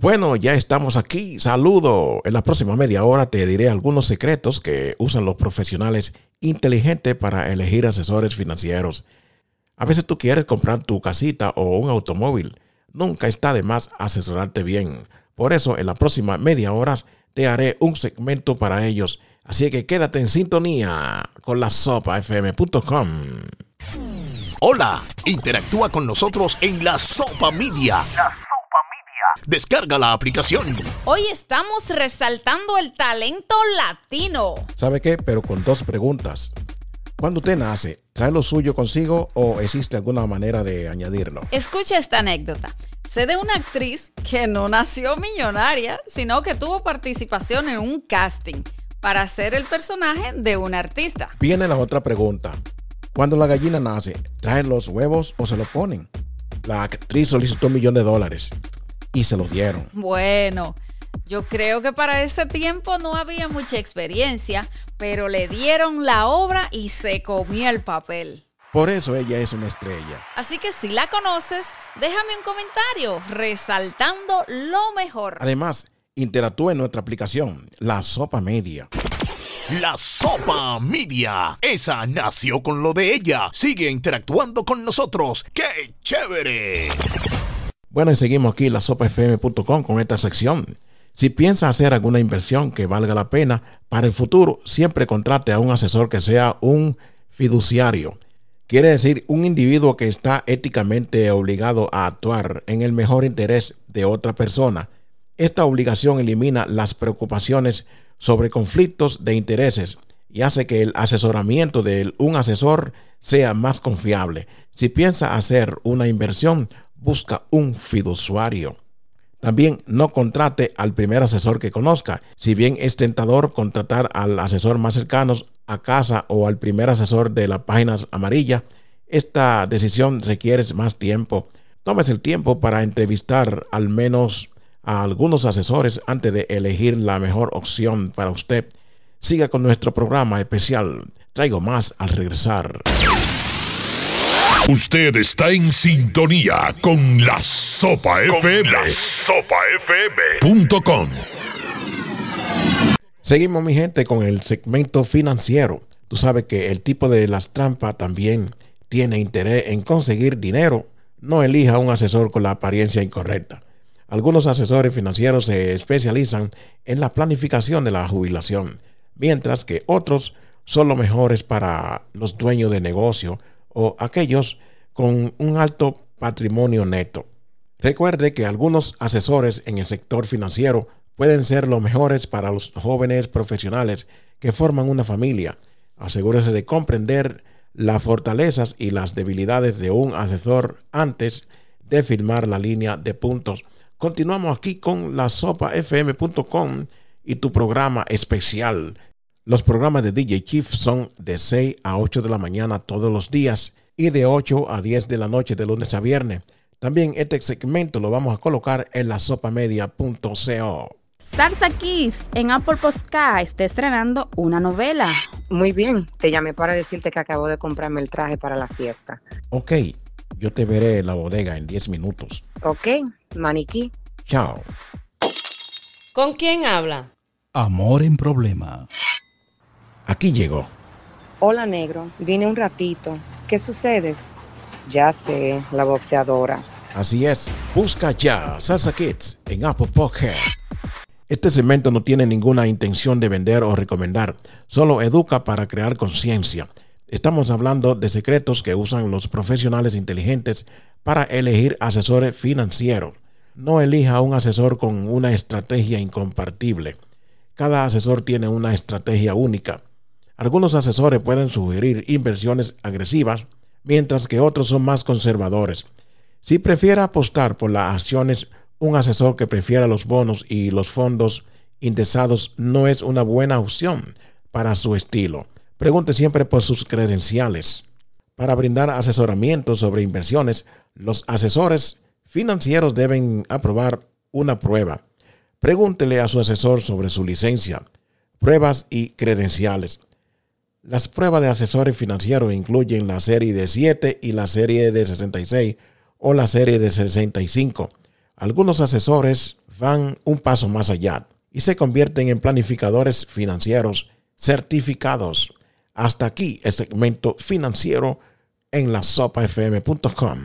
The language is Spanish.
Bueno, ya estamos aquí. Saludo. En la próxima media hora te diré algunos secretos que usan los profesionales inteligentes para elegir asesores financieros. A veces tú quieres comprar tu casita o un automóvil. Nunca está de más asesorarte bien. Por eso, en la próxima media hora te haré un segmento para ellos. Así que quédate en sintonía con la sopafm.com. Hola, interactúa con nosotros en la Sopa Media. Descarga la aplicación. Hoy estamos resaltando el talento latino. ¿Sabe qué? Pero con dos preguntas. Cuando usted nace, ¿trae lo suyo consigo o existe alguna manera de añadirlo? Escucha esta anécdota. Sé de una actriz que no nació millonaria, sino que tuvo participación en un casting para ser el personaje de un artista. Viene la otra pregunta. Cuando la gallina nace, ¿trae los huevos o se los ponen? La actriz solicitó un millón de dólares y se los dieron. Bueno, yo creo que para ese tiempo no había mucha experiencia, pero le dieron la obra y se comió el papel. Por eso ella es una estrella. Así que si la conoces, déjame un comentario resaltando lo mejor. Además, interactúa en nuestra aplicación, La Sopa Media. La Sopa Media. Esa nació con lo de ella. Sigue interactuando con nosotros. ¡Qué chévere! Bueno, y seguimos aquí la sopafm.com con esta sección. Si piensa hacer alguna inversión que valga la pena para el futuro, siempre contrate a un asesor que sea un fiduciario. Quiere decir un individuo que está éticamente obligado a actuar en el mejor interés de otra persona. Esta obligación elimina las preocupaciones sobre conflictos de intereses y hace que el asesoramiento de un asesor sea más confiable. Si piensa hacer una inversión, busca un fiduciario. También no contrate al primer asesor que conozca. Si bien es tentador contratar al asesor más cercano a casa o al primer asesor de la página amarilla, esta decisión requiere más tiempo. Tómese el tiempo para entrevistar al menos a algunos asesores antes de elegir la mejor opción para usted. Siga con nuestro programa especial. Traigo más al regresar. Usted está en sintonía con la Sopa FM. La Sopa FM.com. Seguimos, mi gente, con el segmento financiero. Tú sabes que el tipo de las trampas también tiene interés en conseguir dinero. No elija un asesor con la apariencia incorrecta. Algunos asesores financieros se especializan en la planificación de la jubilación, mientras que otros son los mejores para los dueños de negocio o aquellos con un alto patrimonio neto. Recuerde que algunos asesores en el sector financiero pueden ser los mejores para los jóvenes profesionales que forman una familia. Asegúrese de comprender las fortalezas y las debilidades de un asesor antes de firmar la línea de puntos. Continuamos aquí con la sopafm.com y tu programa especial. Los programas de DJ Chief son de 6 a 8 de la mañana todos los días y de 8 a 10 de la noche de lunes a viernes. También este segmento lo vamos a colocar en la sopamedia.co. Salsa Kiss en Apple Podcast está estrenando una novela. Muy bien, te llamé para decirte que acabo de comprarme el traje para la fiesta. Ok, yo te veré en la bodega en 10 minutos. Ok, maniquí. Chao. ¿Con quién habla? Amor en problema. Aquí llegó. Hola negro, vine un ratito. ¿Qué sucede? Ya sé, la boxeadora. Así es, busca ya Salsa Kids en Apple Podcast. Este segmento no tiene ninguna intención de vender o recomendar, solo educa para crear conciencia. Estamos hablando de secretos que usan los profesionales inteligentes para elegir asesores financieros. No elija un asesor con una estrategia incompartible. Cada asesor tiene una estrategia única. Algunos asesores pueden sugerir inversiones agresivas, mientras que otros son más conservadores. Si prefiere apostar por las acciones un asesor que prefiera los bonos y los fondos indexados no es una buena opción para su estilo. Pregunte siempre por sus credenciales. Para brindar asesoramiento sobre inversiones, los asesores financieros deben aprobar una prueba. Pregúntele a su asesor sobre su licencia, pruebas y credenciales. Las pruebas de asesores financieros incluyen la serie de 7 y la serie de 66 o la serie de 65. Algunos asesores van un paso más allá y se convierten en planificadores financieros certificados. Hasta aquí el segmento financiero en la sopafm.com.